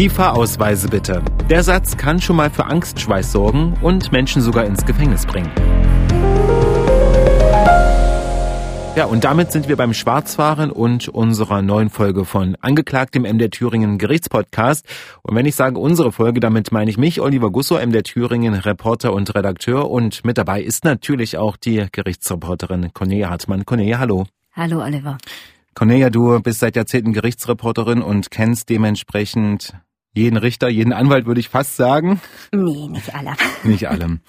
Die Fahrausweise bitte. Der Satz kann schon mal für Angstschweiß sorgen und Menschen sogar ins Gefängnis bringen. Ja, und damit sind wir beim Schwarzfahren und unserer neuen Folge von Angeklagt im MDR Thüringen Gerichtspodcast. Und wenn ich sage unsere Folge, damit meine ich mich, Oliver Gusso, MDR Thüringen Reporter und Redakteur. Und mit dabei ist natürlich auch die Gerichtsreporterin Cornelia Hartmann. Cornelia, hallo. Hallo, Oliver. Cornelia, du bist seit Jahrzehnten Gerichtsreporterin und kennst dementsprechend jeden Richter, jeden Anwalt, würde ich fast sagen. Nee, nicht alle. Nicht alle.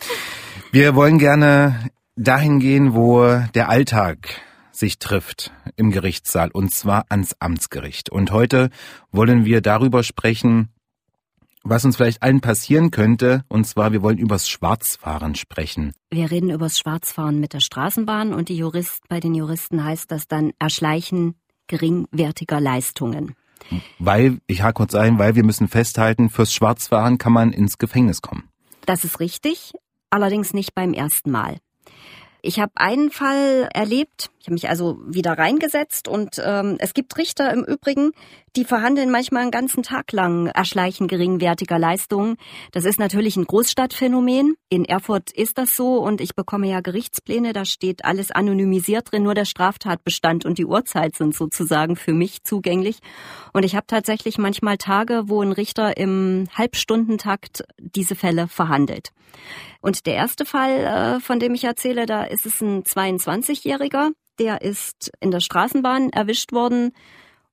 Wir wollen gerne dahin gehen, wo der Alltag sich trifft im Gerichtssaal und zwar ans Amtsgericht. Und heute wollen wir darüber sprechen, was uns vielleicht allen passieren könnte, und zwar wir wollen übers Schwarzfahren sprechen. Wir reden übers Schwarzfahren mit der Straßenbahn und die Jurist, bei den Juristen heißt das dann Erschleichen geringwertiger Leistungen. Weil, ich hake kurz ein, weil wir müssen festhalten, fürs Schwarzfahren kann man ins Gefängnis kommen. Das ist richtig, allerdings nicht beim ersten Mal. Ich habe einen Fall erlebt, ich habe mich also wieder reingesetzt und ähm, es gibt Richter im Übrigen, die verhandeln manchmal einen ganzen Tag lang Erschleichen geringwertiger Leistungen. Das ist natürlich ein Großstadtphänomen. In Erfurt ist das so und ich bekomme ja Gerichtspläne, da steht alles anonymisiert drin, nur der Straftatbestand und die Uhrzeit sind sozusagen für mich zugänglich. Und ich habe tatsächlich manchmal Tage, wo ein Richter im Halbstundentakt diese Fälle verhandelt. Und der erste Fall, äh, von dem ich erzähle, da ist es ein 22-Jähriger, der ist in der Straßenbahn erwischt worden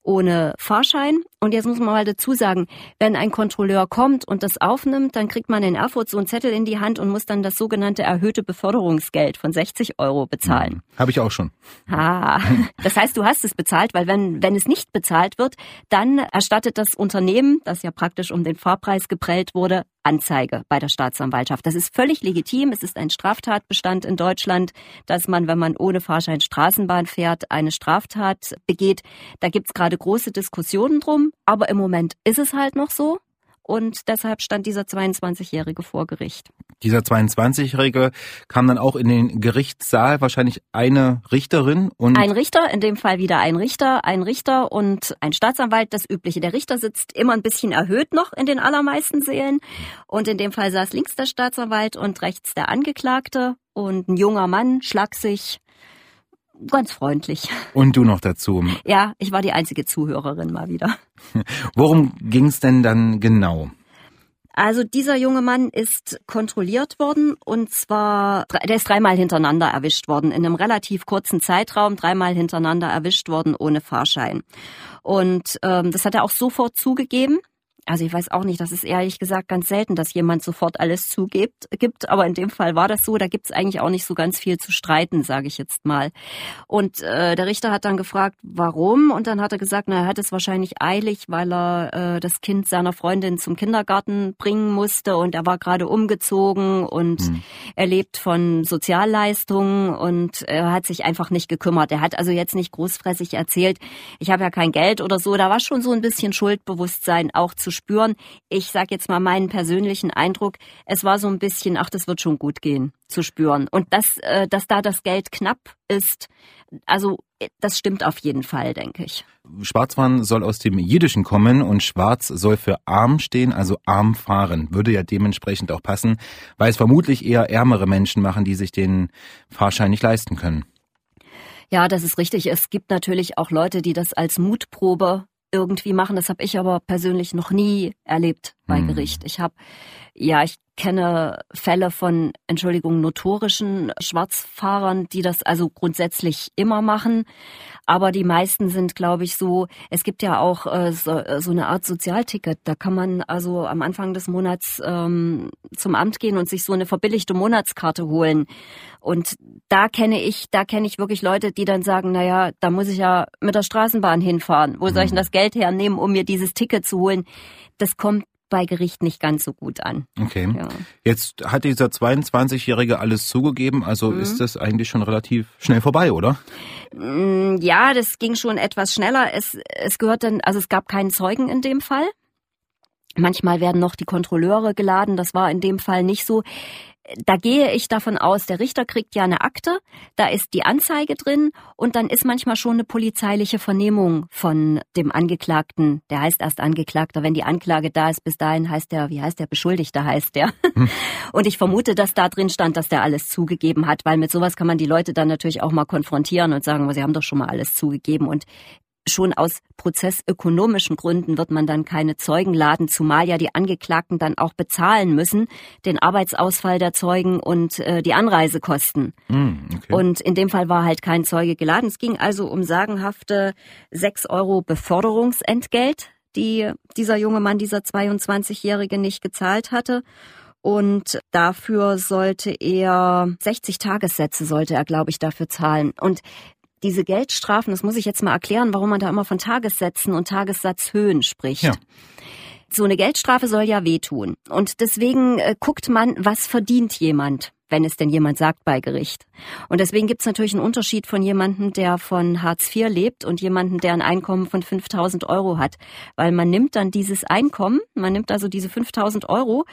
ohne Fahrschein. Und jetzt muss man mal dazu sagen, wenn ein Kontrolleur kommt und das aufnimmt, dann kriegt man in Erfurt so einen Zettel in die Hand und muss dann das sogenannte erhöhte Beförderungsgeld von 60 Euro bezahlen. Mhm. Habe ich auch schon. Ah, das heißt, du hast es bezahlt, weil wenn, wenn es nicht bezahlt wird, dann erstattet das Unternehmen, das ja praktisch um den Fahrpreis geprellt wurde, Anzeige bei der Staatsanwaltschaft. Das ist völlig legitim. Es ist ein Straftatbestand in Deutschland, dass man, wenn man ohne Fahrschein Straßenbahn fährt, eine Straftat begeht. Da gibt's gerade große Diskussionen drum, aber im Moment ist es halt noch so und deshalb stand dieser 22-Jährige vor Gericht. Dieser 22-Jährige kam dann auch in den Gerichtssaal, wahrscheinlich eine Richterin und. Ein Richter, in dem Fall wieder ein Richter, ein Richter und ein Staatsanwalt, das übliche. Der Richter sitzt immer ein bisschen erhöht noch in den allermeisten Sälen und in dem Fall saß links der Staatsanwalt und rechts der Angeklagte und ein junger Mann, schlagsig, ganz freundlich. Und du noch dazu. Ja, ich war die einzige Zuhörerin mal wieder. Worum ging's denn dann genau? Also dieser junge Mann ist kontrolliert worden und zwar, der ist dreimal hintereinander erwischt worden, in einem relativ kurzen Zeitraum, dreimal hintereinander erwischt worden ohne Fahrschein. Und ähm, das hat er auch sofort zugegeben. Also ich weiß auch nicht, das ist ehrlich gesagt ganz selten, dass jemand sofort alles zugibt, gibt, aber in dem Fall war das so, da gibt's eigentlich auch nicht so ganz viel zu streiten, sage ich jetzt mal. Und äh, der Richter hat dann gefragt, warum? Und dann hat er gesagt, na, er hat es wahrscheinlich eilig, weil er äh, das Kind seiner Freundin zum Kindergarten bringen musste und er war gerade umgezogen und hm. er lebt von Sozialleistungen und er hat sich einfach nicht gekümmert. Er hat also jetzt nicht großfressig erzählt, ich habe ja kein Geld oder so, da war schon so ein bisschen Schuldbewusstsein auch zu spüren. Ich sage jetzt mal meinen persönlichen Eindruck, es war so ein bisschen, ach, das wird schon gut gehen, zu spüren. Und dass, äh, dass da das Geld knapp ist, also das stimmt auf jeden Fall, denke ich. Schwarzfahren soll aus dem Jiddischen kommen und schwarz soll für arm stehen, also arm fahren. Würde ja dementsprechend auch passen, weil es vermutlich eher ärmere Menschen machen, die sich den Fahrschein nicht leisten können. Ja, das ist richtig. Es gibt natürlich auch Leute, die das als Mutprobe irgendwie machen. Das habe ich aber persönlich noch nie erlebt bei hm. Gericht. Ich habe, ja, ich kenne Fälle von, Entschuldigung, notorischen Schwarzfahrern, die das also grundsätzlich immer machen. Aber die meisten sind, glaube ich, so, es gibt ja auch äh, so, so, eine Art Sozialticket. Da kann man also am Anfang des Monats ähm, zum Amt gehen und sich so eine verbilligte Monatskarte holen. Und da kenne ich, da kenne ich wirklich Leute, die dann sagen, naja, da muss ich ja mit der Straßenbahn hinfahren. Wo soll ich denn mhm. das Geld hernehmen, um mir dieses Ticket zu holen? Das kommt bei Gericht nicht ganz so gut an. Okay. Ja. Jetzt hat dieser 22-Jährige alles zugegeben, also mhm. ist das eigentlich schon relativ schnell vorbei, oder? Mm, ja, das ging schon etwas schneller. Es, es gehört dann, also es gab keinen Zeugen in dem Fall. Manchmal werden noch die Kontrolleure geladen, das war in dem Fall nicht so. Da gehe ich davon aus, der Richter kriegt ja eine Akte, da ist die Anzeige drin und dann ist manchmal schon eine polizeiliche Vernehmung von dem Angeklagten. Der heißt erst Angeklagter, wenn die Anklage da ist. Bis dahin heißt der, wie heißt der, Beschuldigter heißt der. Hm. Und ich vermute, dass da drin stand, dass der alles zugegeben hat, weil mit sowas kann man die Leute dann natürlich auch mal konfrontieren und sagen, sie haben doch schon mal alles zugegeben. Und Schon aus prozessökonomischen Gründen wird man dann keine Zeugen laden, zumal ja die Angeklagten dann auch bezahlen müssen, den Arbeitsausfall der Zeugen und äh, die Anreisekosten. Mm, okay. Und in dem Fall war halt kein Zeuge geladen. Es ging also um sagenhafte sechs Euro Beförderungsentgelt, die dieser junge Mann, dieser 22-Jährige nicht gezahlt hatte. Und dafür sollte er 60 Tagessätze sollte er, glaube ich, dafür zahlen. Und diese Geldstrafen, das muss ich jetzt mal erklären, warum man da immer von Tagessätzen und Tagessatzhöhen spricht. Ja. So eine Geldstrafe soll ja wehtun. Und deswegen äh, guckt man, was verdient jemand wenn es denn jemand sagt bei Gericht. Und deswegen gibt es natürlich einen Unterschied von jemandem, der von Hartz IV lebt und jemandem, der ein Einkommen von 5000 Euro hat. Weil man nimmt dann dieses Einkommen, man nimmt also diese 5000 Euro,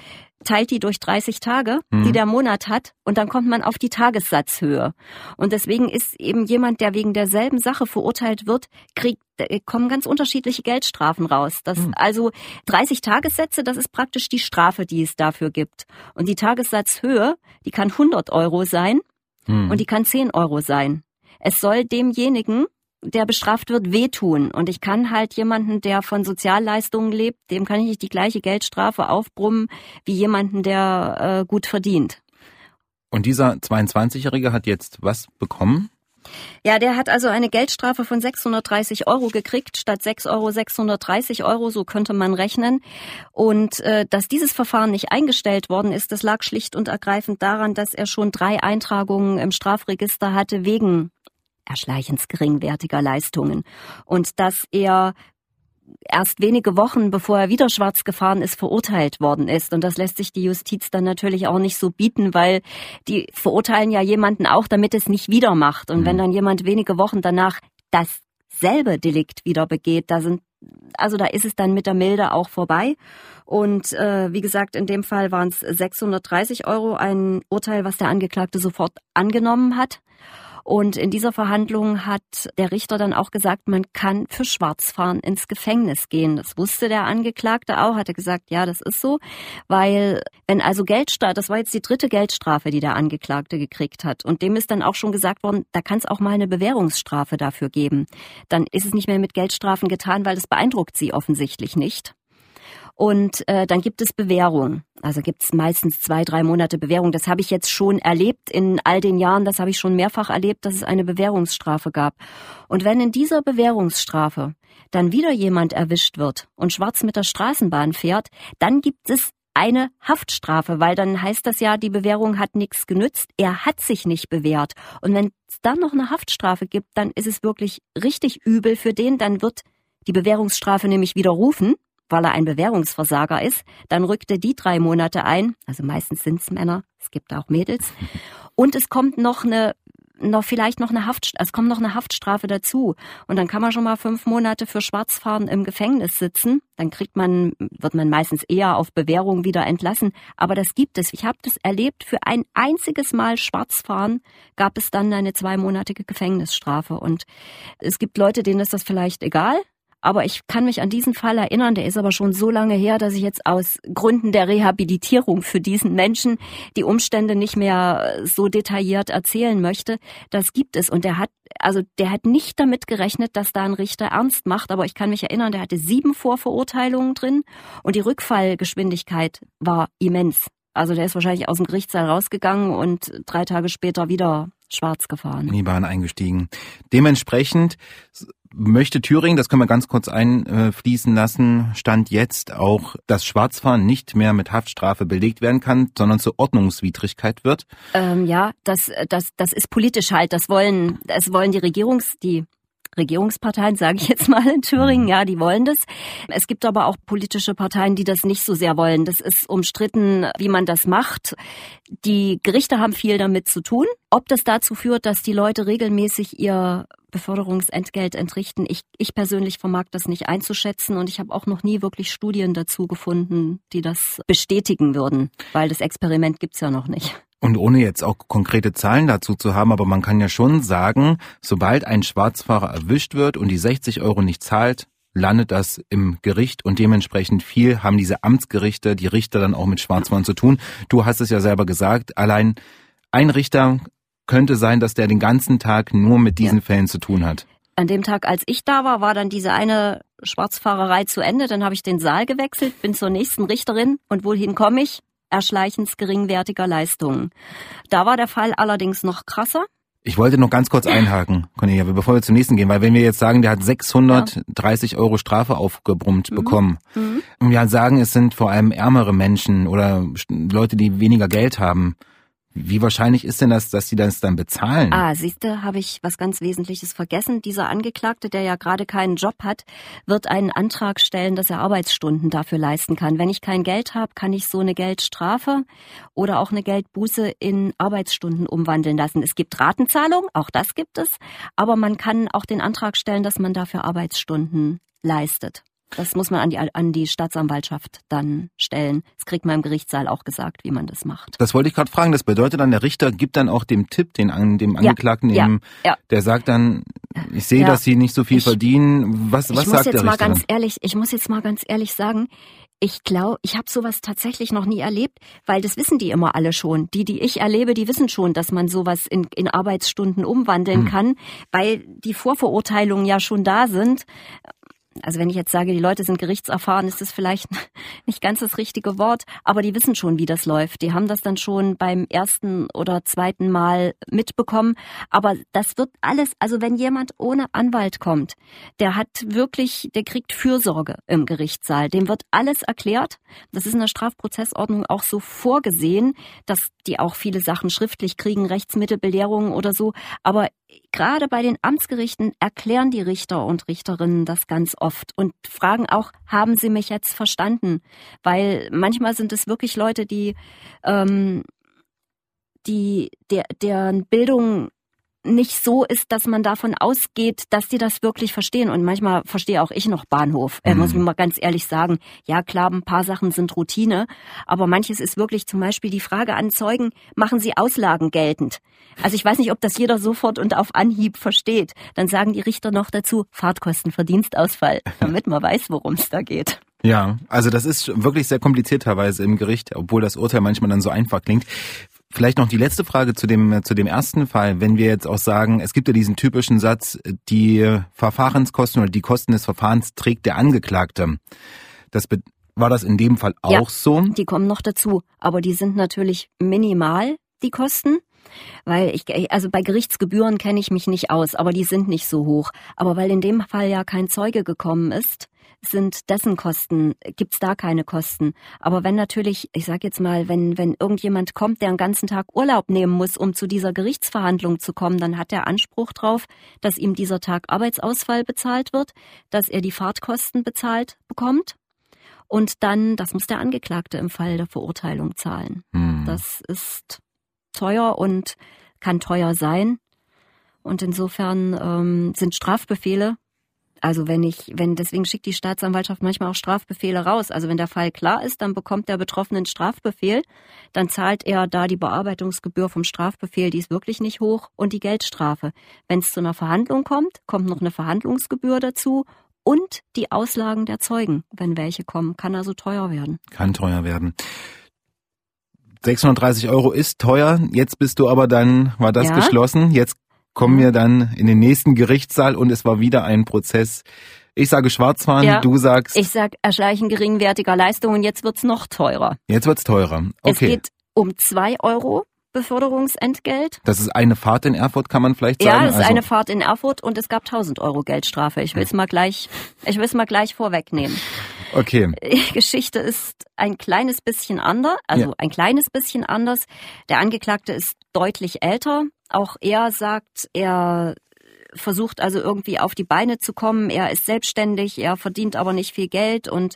teilt die durch 30 Tage, mhm. die der Monat hat, und dann kommt man auf die Tagessatzhöhe. Und deswegen ist eben jemand, der wegen derselben Sache verurteilt wird, kriegt kommen ganz unterschiedliche Geldstrafen raus. Das mhm. also 30 Tagessätze, das ist praktisch die Strafe, die es dafür gibt. Und die Tagessatzhöhe, die kann 100 Euro sein mhm. und die kann 10 Euro sein. Es soll demjenigen, der bestraft wird, wehtun. Und ich kann halt jemanden, der von Sozialleistungen lebt, dem kann ich nicht die gleiche Geldstrafe aufbrummen wie jemanden, der äh, gut verdient. Und dieser 22-Jährige hat jetzt was bekommen? Ja, der hat also eine Geldstrafe von 630 Euro gekriegt, statt 6 Euro 630 Euro, so könnte man rechnen. Und äh, dass dieses Verfahren nicht eingestellt worden ist, das lag schlicht und ergreifend daran, dass er schon drei Eintragungen im Strafregister hatte wegen Erschleichens geringwertiger Leistungen und dass er erst wenige Wochen bevor er wieder schwarz gefahren ist, verurteilt worden ist. Und das lässt sich die Justiz dann natürlich auch nicht so bieten, weil die verurteilen ja jemanden auch, damit es nicht wieder macht. Und mhm. wenn dann jemand wenige Wochen danach dasselbe Delikt wieder begeht, da sind also da ist es dann mit der Milde auch vorbei. Und äh, wie gesagt, in dem Fall waren es 630 Euro, ein Urteil, was der Angeklagte sofort angenommen hat. Und in dieser Verhandlung hat der Richter dann auch gesagt, man kann für Schwarzfahren ins Gefängnis gehen. Das wusste der Angeklagte auch, hatte gesagt, ja, das ist so, weil wenn also Geldstrafe, das war jetzt die dritte Geldstrafe, die der Angeklagte gekriegt hat. Und dem ist dann auch schon gesagt worden, da kann es auch mal eine Bewährungsstrafe dafür geben. Dann ist es nicht mehr mit Geldstrafen getan, weil das beeindruckt sie offensichtlich nicht. Und äh, dann gibt es Bewährung. Also gibt es meistens zwei, drei Monate Bewährung. Das habe ich jetzt schon erlebt in all den Jahren. Das habe ich schon mehrfach erlebt, dass es eine Bewährungsstrafe gab. Und wenn in dieser Bewährungsstrafe dann wieder jemand erwischt wird und schwarz mit der Straßenbahn fährt, dann gibt es eine Haftstrafe, weil dann heißt das ja, die Bewährung hat nichts genützt, er hat sich nicht bewährt. Und wenn es dann noch eine Haftstrafe gibt, dann ist es wirklich richtig übel für den, dann wird die Bewährungsstrafe nämlich widerrufen weil er ein Bewährungsversager ist, dann rückt er die drei Monate ein, also meistens sind es Männer, es gibt auch Mädels, und es kommt noch eine noch vielleicht noch eine Haft, es kommt noch eine Haftstrafe dazu und dann kann man schon mal fünf Monate für Schwarzfahren im Gefängnis sitzen. Dann kriegt man, wird man meistens eher auf Bewährung wieder entlassen. Aber das gibt es. Ich habe das erlebt. Für ein einziges Mal Schwarzfahren gab es dann eine zweimonatige Gefängnisstrafe und es gibt Leute, denen ist das vielleicht egal. Aber ich kann mich an diesen Fall erinnern, der ist aber schon so lange her, dass ich jetzt aus Gründen der Rehabilitierung für diesen Menschen die Umstände nicht mehr so detailliert erzählen möchte. Das gibt es. Und der hat, also der hat nicht damit gerechnet, dass da ein Richter ernst macht. Aber ich kann mich erinnern, der hatte sieben Vorverurteilungen drin und die Rückfallgeschwindigkeit war immens. Also der ist wahrscheinlich aus dem Gerichtssaal rausgegangen und drei Tage später wieder schwarz gefahren. In die Bahn eingestiegen. Dementsprechend möchte Thüringen, das können wir ganz kurz einfließen lassen, stand jetzt auch, dass Schwarzfahren nicht mehr mit Haftstrafe belegt werden kann, sondern zur Ordnungswidrigkeit wird? Ähm, ja, das, das, das ist politisch halt. Das wollen, das wollen die Regierungs, die Regierungsparteien, sage ich jetzt mal in Thüringen, mhm. ja, die wollen das. Es gibt aber auch politische Parteien, die das nicht so sehr wollen. Das ist umstritten, wie man das macht. Die Gerichte haben viel damit zu tun. Ob das dazu führt, dass die Leute regelmäßig ihr Beförderungsentgelt entrichten. Ich, ich persönlich vermag das nicht einzuschätzen und ich habe auch noch nie wirklich Studien dazu gefunden, die das bestätigen würden, weil das Experiment gibt's ja noch nicht. Und ohne jetzt auch konkrete Zahlen dazu zu haben, aber man kann ja schon sagen, sobald ein Schwarzfahrer erwischt wird und die 60 Euro nicht zahlt, landet das im Gericht und dementsprechend viel haben diese Amtsgerichte, die Richter dann auch mit Schwarzfahren zu tun. Du hast es ja selber gesagt, allein ein Richter könnte sein, dass der den ganzen Tag nur mit diesen ja. Fällen zu tun hat. An dem Tag, als ich da war, war dann diese eine Schwarzfahrerei zu Ende. Dann habe ich den Saal gewechselt, bin zur nächsten Richterin und wohin komme ich? Erschleichens geringwertiger Leistungen. Da war der Fall allerdings noch krasser. Ich wollte noch ganz kurz einhaken, Cornelia, bevor wir zum nächsten gehen, weil wenn wir jetzt sagen, der hat 630 ja. Euro Strafe aufgebrummt mhm. bekommen, mhm. und wir sagen, es sind vor allem ärmere Menschen oder Leute, die weniger Geld haben, wie wahrscheinlich ist denn das, dass sie das dann bezahlen? Ah, siehste, habe ich was ganz Wesentliches vergessen. Dieser Angeklagte, der ja gerade keinen Job hat, wird einen Antrag stellen, dass er Arbeitsstunden dafür leisten kann. Wenn ich kein Geld habe, kann ich so eine Geldstrafe oder auch eine Geldbuße in Arbeitsstunden umwandeln lassen. Es gibt Ratenzahlung, auch das gibt es, aber man kann auch den Antrag stellen, dass man dafür Arbeitsstunden leistet. Das muss man an die, an die Staatsanwaltschaft dann stellen. Das kriegt man im Gerichtssaal auch gesagt, wie man das macht. Das wollte ich gerade fragen. Das bedeutet dann, der Richter gibt dann auch dem Tipp, den dem Angeklagten, ja, dem, ja, der sagt dann, ich sehe, ja, dass Sie nicht so viel ich, verdienen. Was, was sagt der Richter? Mal ehrlich, ich muss jetzt mal ganz ehrlich sagen, ich glaube, ich habe sowas tatsächlich noch nie erlebt, weil das wissen die immer alle schon. Die, die ich erlebe, die wissen schon, dass man sowas in, in Arbeitsstunden umwandeln hm. kann, weil die Vorverurteilungen ja schon da sind also wenn ich jetzt sage, die Leute sind gerichtserfahren, ist das vielleicht nicht ganz das richtige Wort, aber die wissen schon, wie das läuft. Die haben das dann schon beim ersten oder zweiten Mal mitbekommen. Aber das wird alles, also wenn jemand ohne Anwalt kommt, der hat wirklich, der kriegt Fürsorge im Gerichtssaal. Dem wird alles erklärt. Das ist in der Strafprozessordnung auch so vorgesehen, dass die auch viele Sachen schriftlich kriegen, Rechtsmittelbelehrungen oder so. Aber gerade bei den Amtsgerichten erklären die Richter und Richterinnen das ganz oft und fragen auch, haben Sie mich jetzt verstanden? Weil manchmal sind es wirklich Leute, die, ähm, die der, deren Bildung nicht so ist, dass man davon ausgeht, dass die das wirklich verstehen. Und manchmal verstehe auch ich noch Bahnhof, äh, muss ich mal ganz ehrlich sagen. Ja, klar, ein paar Sachen sind Routine, aber manches ist wirklich zum Beispiel die Frage an Zeugen, machen sie Auslagen geltend? Also ich weiß nicht, ob das jeder sofort und auf Anhieb versteht. Dann sagen die Richter noch dazu, Fahrtkosten, Verdienstausfall, damit man weiß, worum es da geht. Ja, also das ist wirklich sehr kompliziert teilweise im Gericht, obwohl das Urteil manchmal dann so einfach klingt. Vielleicht noch die letzte Frage zu dem, zu dem ersten Fall. Wenn wir jetzt auch sagen, es gibt ja diesen typischen Satz, die Verfahrenskosten oder die Kosten des Verfahrens trägt der Angeklagte. Das war das in dem Fall auch ja, so? Die kommen noch dazu, aber die sind natürlich minimal, die Kosten. Weil ich, also bei Gerichtsgebühren kenne ich mich nicht aus, aber die sind nicht so hoch. Aber weil in dem Fall ja kein Zeuge gekommen ist, sind dessen Kosten, gibt's da keine Kosten. Aber wenn natürlich, ich sag jetzt mal, wenn, wenn irgendjemand kommt, der einen ganzen Tag Urlaub nehmen muss, um zu dieser Gerichtsverhandlung zu kommen, dann hat er Anspruch drauf, dass ihm dieser Tag Arbeitsausfall bezahlt wird, dass er die Fahrtkosten bezahlt bekommt. Und dann, das muss der Angeklagte im Fall der Verurteilung zahlen. Hm. Das ist teuer und kann teuer sein. Und insofern ähm, sind Strafbefehle also wenn ich, wenn, deswegen schickt die Staatsanwaltschaft manchmal auch Strafbefehle raus. Also wenn der Fall klar ist, dann bekommt der Betroffene einen Strafbefehl, dann zahlt er da die Bearbeitungsgebühr vom Strafbefehl, die ist wirklich nicht hoch, und die Geldstrafe. Wenn es zu einer Verhandlung kommt, kommt noch eine Verhandlungsgebühr dazu und die Auslagen der Zeugen, wenn welche kommen, kann also teuer werden. Kann teuer werden. 630 Euro ist teuer. Jetzt bist du aber dann, war das ja. geschlossen. Jetzt kommen wir dann in den nächsten Gerichtssaal und es war wieder ein Prozess. Ich sage Schwarzfahren, ja, du sagst. Ich sag Erschleichen geringwertiger Leistungen, jetzt wird's noch teurer. Jetzt wird's teurer. Okay. Es geht um zwei Euro Beförderungsentgelt. Das ist eine Fahrt in Erfurt, kann man vielleicht sagen? Ja, das ist also eine Fahrt in Erfurt und es gab 1000 Euro Geldstrafe. Ich will es mal gleich, ich will es mal gleich vorwegnehmen. Okay. Die Geschichte ist ein kleines bisschen anders, also ja. ein kleines bisschen anders. Der Angeklagte ist deutlich älter. Auch er sagt, er versucht also irgendwie auf die Beine zu kommen. Er ist selbstständig, er verdient aber nicht viel Geld und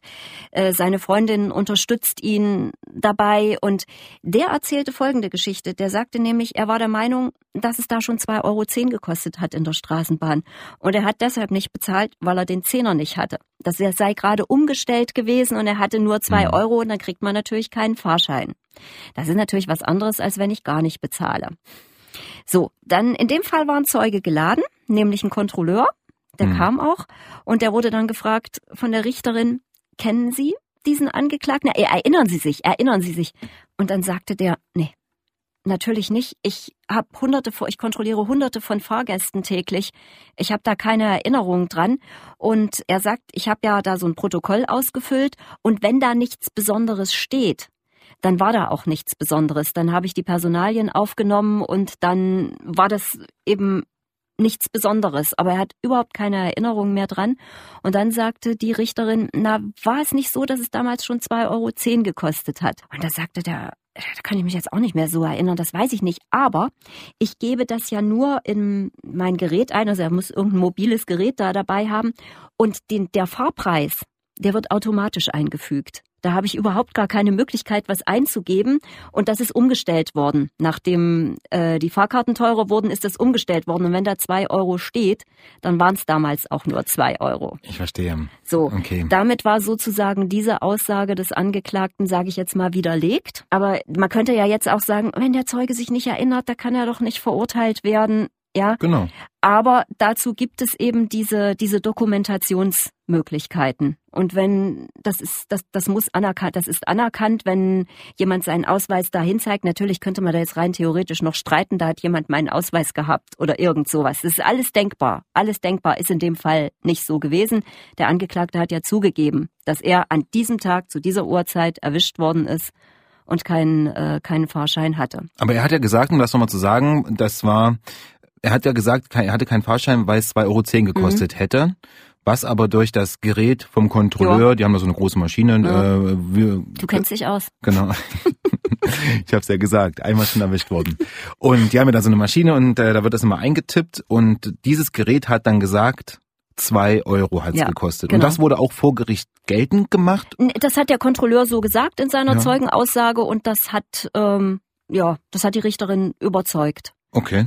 äh, seine Freundin unterstützt ihn dabei. Und der erzählte folgende Geschichte. Der sagte nämlich, er war der Meinung, dass es da schon zwei Euro zehn gekostet hat in der Straßenbahn. Und er hat deshalb nicht bezahlt, weil er den Zehner nicht hatte. Das sei gerade umgestellt gewesen und er hatte nur zwei mhm. Euro und dann kriegt man natürlich keinen Fahrschein. Das ist natürlich was anderes, als wenn ich gar nicht bezahle. So, dann in dem Fall war ein Zeuge geladen, nämlich ein Kontrolleur, der mhm. kam auch und der wurde dann gefragt von der Richterin, kennen Sie diesen Angeklagten? Erinnern Sie sich, erinnern Sie sich. Und dann sagte der, nee, natürlich nicht. Ich habe hunderte, ich kontrolliere hunderte von Fahrgästen täglich. Ich habe da keine Erinnerung dran. Und er sagt, ich habe ja da so ein Protokoll ausgefüllt und wenn da nichts Besonderes steht, dann war da auch nichts Besonderes. Dann habe ich die Personalien aufgenommen und dann war das eben nichts Besonderes, aber er hat überhaupt keine Erinnerung mehr dran. Und dann sagte die Richterin, na, war es nicht so, dass es damals schon 2,10 Euro gekostet hat? Und da sagte der, da kann ich mich jetzt auch nicht mehr so erinnern, das weiß ich nicht. Aber ich gebe das ja nur in mein Gerät ein, also er muss irgendein mobiles Gerät da dabei haben. Und den, der Fahrpreis, der wird automatisch eingefügt. Da habe ich überhaupt gar keine Möglichkeit, was einzugeben. Und das ist umgestellt worden. Nachdem äh, die Fahrkarten teurer wurden, ist das umgestellt worden. Und wenn da zwei Euro steht, dann waren es damals auch nur zwei Euro. Ich verstehe. So, okay. damit war sozusagen diese Aussage des Angeklagten, sage ich jetzt mal, widerlegt. Aber man könnte ja jetzt auch sagen, wenn der Zeuge sich nicht erinnert, da kann er doch nicht verurteilt werden. Ja, genau. Aber dazu gibt es eben diese, diese Dokumentationsmöglichkeiten. Und wenn, das ist, das, das muss anerkannt, das ist anerkannt, wenn jemand seinen Ausweis dahin zeigt. Natürlich könnte man da jetzt rein theoretisch noch streiten, da hat jemand meinen Ausweis gehabt oder irgend sowas. Das ist alles denkbar. Alles denkbar ist in dem Fall nicht so gewesen. Der Angeklagte hat ja zugegeben, dass er an diesem Tag zu dieser Uhrzeit erwischt worden ist und keinen, äh, keinen Fahrschein hatte. Aber er hat ja gesagt, um das nochmal zu sagen, das war er hat ja gesagt, er hatte keinen Fahrschein, weil es 2,10 Euro gekostet mhm. hätte. Was aber durch das Gerät vom Kontrolleur, ja. die haben da so eine große Maschine. Ja. Äh, wir, du kennst dich aus. Genau. ich habe es ja gesagt, einmal schon erwischt worden. Und die haben ja da so eine Maschine und äh, da wird das immer eingetippt und dieses Gerät hat dann gesagt, zwei Euro hat's ja, gekostet. Genau. Und das wurde auch vor Gericht geltend gemacht? Das hat der Kontrolleur so gesagt in seiner ja. Zeugenaussage und das hat, ähm, ja, das hat die Richterin überzeugt. Okay.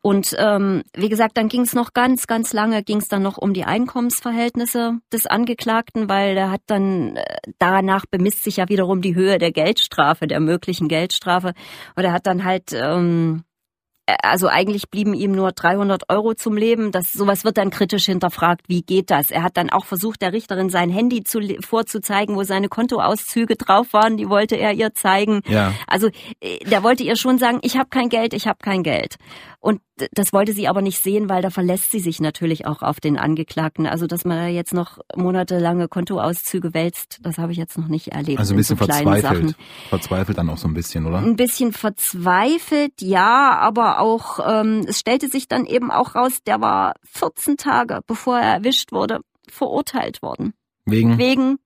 Und ähm, wie gesagt, dann ging es noch ganz, ganz lange, ging es dann noch um die Einkommensverhältnisse des Angeklagten, weil er hat dann, äh, danach bemisst sich ja wiederum die Höhe der Geldstrafe, der möglichen Geldstrafe. Und er hat dann halt ähm, also eigentlich blieben ihm nur 300 Euro zum Leben. Das, sowas wird dann kritisch hinterfragt. Wie geht das? Er hat dann auch versucht, der Richterin sein Handy zu, vorzuzeigen, wo seine Kontoauszüge drauf waren. Die wollte er ihr zeigen. Ja. Also, äh, der wollte ihr schon sagen, ich habe kein Geld, ich habe kein Geld. Und das wollte sie aber nicht sehen, weil da verlässt sie sich natürlich auch auf den Angeklagten. Also, dass man da jetzt noch monatelange Kontoauszüge wälzt, das habe ich jetzt noch nicht erlebt. Also ein bisschen so verzweifelt. Verzweifelt dann auch so ein bisschen, oder? Ein bisschen verzweifelt, ja, aber auch, ähm, es stellte sich dann eben auch raus, der war 14 Tage, bevor er erwischt wurde, verurteilt worden. Wegen? Wegen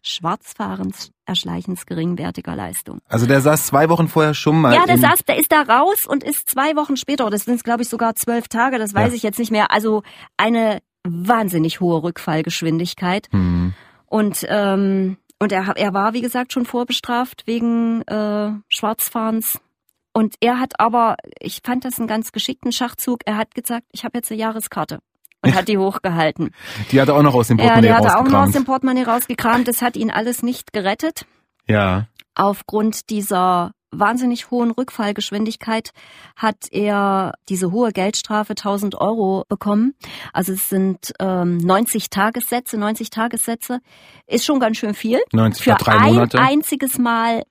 Schwarzfahrens, Erschleichens geringwertiger Leistung. Also der saß zwei Wochen vorher schon mal. Ja, der saß, der ist da raus und ist zwei Wochen später, das sind glaube ich sogar zwölf Tage, das weiß ja. ich jetzt nicht mehr. Also eine wahnsinnig hohe Rückfallgeschwindigkeit. Mhm. Und ähm, und er, er war, wie gesagt, schon vorbestraft wegen äh, Schwarzfahrens. Und er hat aber, ich fand das einen ganz geschickten Schachzug, er hat gesagt, ich habe jetzt eine Jahreskarte und hat die hochgehalten. Die hat er auch noch aus dem Portemonnaie Ja, die hat er auch noch aus dem Portemonnaie rausgekramt. Das hat ihn alles nicht gerettet. Ja. Aufgrund dieser wahnsinnig hohen Rückfallgeschwindigkeit hat er diese hohe Geldstrafe 1000 Euro bekommen. Also es sind ähm, 90 Tagessätze, 90 Tagessätze ist schon ganz schön viel. 90 für drei Monate. ein einziges Mal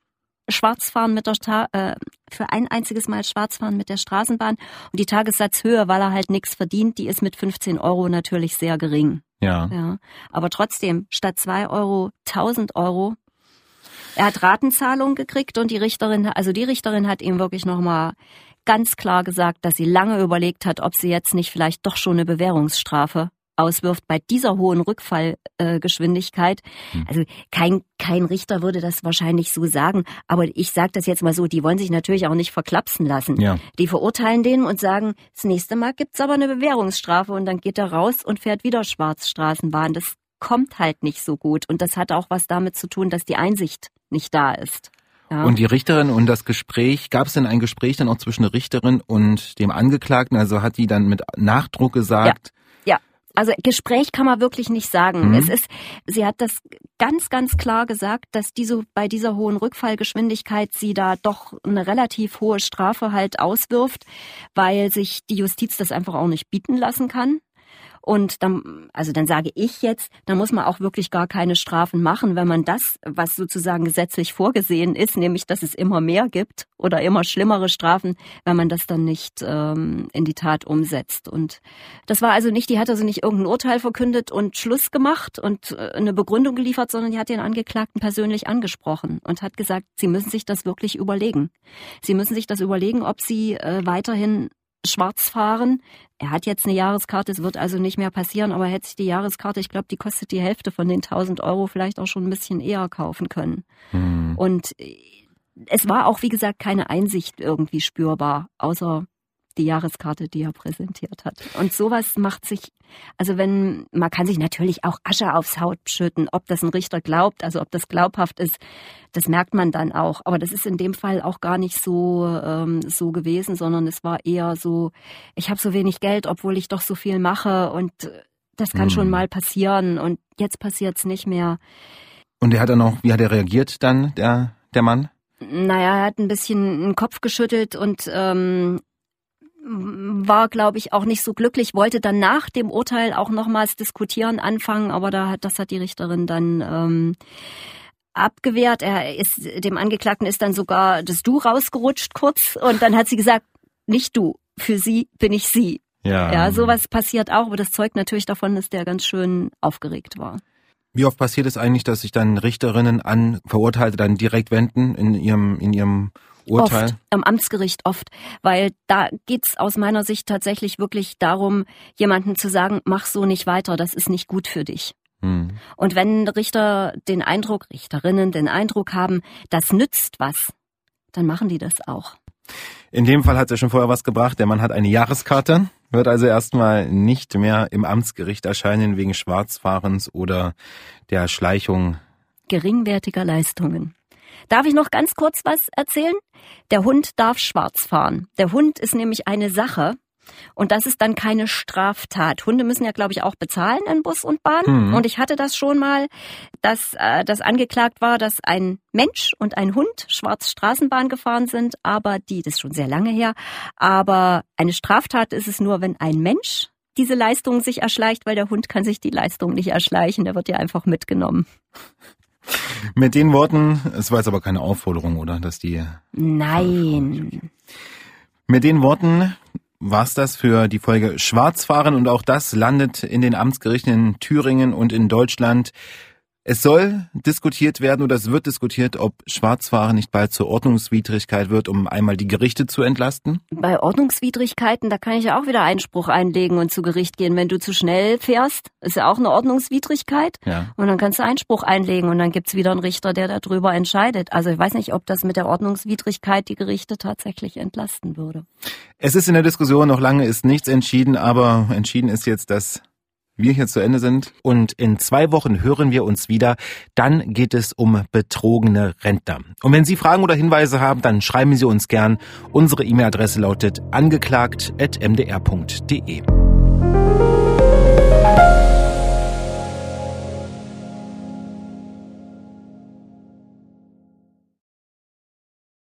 Schwarzfahren mit der Sta äh, für ein einziges Mal Schwarzfahren mit der Straßenbahn und die Tagessatzhöhe, weil er halt nichts verdient, die ist mit 15 Euro natürlich sehr gering. Ja. ja. Aber trotzdem, statt zwei Euro 1000 Euro. Er hat Ratenzahlung gekriegt und die Richterin, also die Richterin hat ihm wirklich nochmal ganz klar gesagt, dass sie lange überlegt hat, ob sie jetzt nicht vielleicht doch schon eine Bewährungsstrafe auswirft bei dieser hohen Rückfallgeschwindigkeit. Äh, hm. Also kein, kein Richter würde das wahrscheinlich so sagen, aber ich sage das jetzt mal so, die wollen sich natürlich auch nicht verklapsen lassen. Ja. Die verurteilen den und sagen, das nächste Mal gibt's aber eine Bewährungsstrafe und dann geht er raus und fährt wieder Schwarzstraßenbahn. Das kommt halt nicht so gut und das hat auch was damit zu tun, dass die Einsicht nicht da ist. Ja. Und die Richterin und das Gespräch, gab es denn ein Gespräch dann auch zwischen der Richterin und dem Angeklagten? Also hat die dann mit Nachdruck gesagt, ja. Also Gespräch kann man wirklich nicht sagen. Mhm. Es ist, sie hat das ganz, ganz klar gesagt, dass diese bei dieser hohen Rückfallgeschwindigkeit sie da doch eine relativ hohe Strafe halt auswirft, weil sich die Justiz das einfach auch nicht bieten lassen kann. Und dann, also dann sage ich jetzt, da muss man auch wirklich gar keine Strafen machen, wenn man das, was sozusagen gesetzlich vorgesehen ist, nämlich dass es immer mehr gibt oder immer schlimmere Strafen, wenn man das dann nicht ähm, in die Tat umsetzt. Und das war also nicht, die hat also nicht irgendein Urteil verkündet und Schluss gemacht und äh, eine Begründung geliefert, sondern die hat den Angeklagten persönlich angesprochen und hat gesagt, sie müssen sich das wirklich überlegen. Sie müssen sich das überlegen, ob sie äh, weiterhin schwarz fahren. Er hat jetzt eine Jahreskarte, es wird also nicht mehr passieren, aber er hätte sich die Jahreskarte, ich glaube, die kostet die Hälfte von den 1000 Euro, vielleicht auch schon ein bisschen eher kaufen können. Mhm. Und es war auch, wie gesagt, keine Einsicht irgendwie spürbar, außer die Jahreskarte, die er präsentiert hat. Und sowas macht sich, also wenn, man kann sich natürlich auch Asche aufs Haut schütten, ob das ein Richter glaubt, also ob das glaubhaft ist, das merkt man dann auch. Aber das ist in dem Fall auch gar nicht so, ähm, so gewesen, sondern es war eher so, ich habe so wenig Geld, obwohl ich doch so viel mache und das kann mhm. schon mal passieren und jetzt passiert's nicht mehr. Und er hat dann auch, wie hat er reagiert dann, der, der Mann? Naja, er hat ein bisschen den Kopf geschüttelt und ähm, war, glaube ich, auch nicht so glücklich, wollte dann nach dem Urteil auch nochmals diskutieren anfangen, aber da hat, das hat die Richterin dann ähm, abgewehrt. Er ist, dem Angeklagten ist dann sogar das Du rausgerutscht kurz und dann hat sie gesagt, nicht du, für sie bin ich sie. Ja. ja, sowas passiert auch, aber das zeugt natürlich davon, dass der ganz schön aufgeregt war. Wie oft passiert es eigentlich, dass sich dann Richterinnen an Verurteilte dann direkt wenden in ihrem, in ihrem Urteil? Oft, am Amtsgericht oft, weil da geht's aus meiner Sicht tatsächlich wirklich darum, jemanden zu sagen, mach so nicht weiter, das ist nicht gut für dich. Hm. Und wenn Richter den Eindruck, Richterinnen den Eindruck haben, das nützt was, dann machen die das auch. In dem Fall hat ja schon vorher was gebracht. Der Mann hat eine Jahreskarte, wird also erstmal nicht mehr im Amtsgericht erscheinen wegen Schwarzfahrens oder der Schleichung geringwertiger Leistungen. Darf ich noch ganz kurz was erzählen? Der Hund darf schwarz fahren. Der Hund ist nämlich eine Sache. Und das ist dann keine Straftat. Hunde müssen ja, glaube ich, auch bezahlen in Bus und Bahn. Mhm. Und ich hatte das schon mal, dass äh, das angeklagt war, dass ein Mensch und ein Hund schwarz Straßenbahn gefahren sind, aber die, das ist schon sehr lange her, aber eine Straftat ist es nur, wenn ein Mensch diese Leistung sich erschleicht, weil der Hund kann sich die Leistung nicht erschleichen, der wird ja einfach mitgenommen. Mit den Worten, es war jetzt aber keine Aufforderung, oder? Dass die. Nein. Mit den Worten war's das für die Folge Schwarzfahren und auch das landet in den Amtsgerichten in Thüringen und in Deutschland. Es soll diskutiert werden oder es wird diskutiert, ob Schwarzfahren nicht bald zur Ordnungswidrigkeit wird, um einmal die Gerichte zu entlasten? Bei Ordnungswidrigkeiten, da kann ich ja auch wieder Einspruch einlegen und zu Gericht gehen. Wenn du zu schnell fährst, ist ja auch eine Ordnungswidrigkeit. Ja. Und dann kannst du Einspruch einlegen und dann gibt's wieder einen Richter, der darüber entscheidet. Also ich weiß nicht, ob das mit der Ordnungswidrigkeit die Gerichte tatsächlich entlasten würde. Es ist in der Diskussion noch lange ist nichts entschieden, aber entschieden ist jetzt, dass wir hier zu Ende sind. Und in zwei Wochen hören wir uns wieder. Dann geht es um betrogene Rentner. Und wenn Sie Fragen oder Hinweise haben, dann schreiben Sie uns gern. Unsere E-Mail-Adresse lautet angeklagt.mdr.de.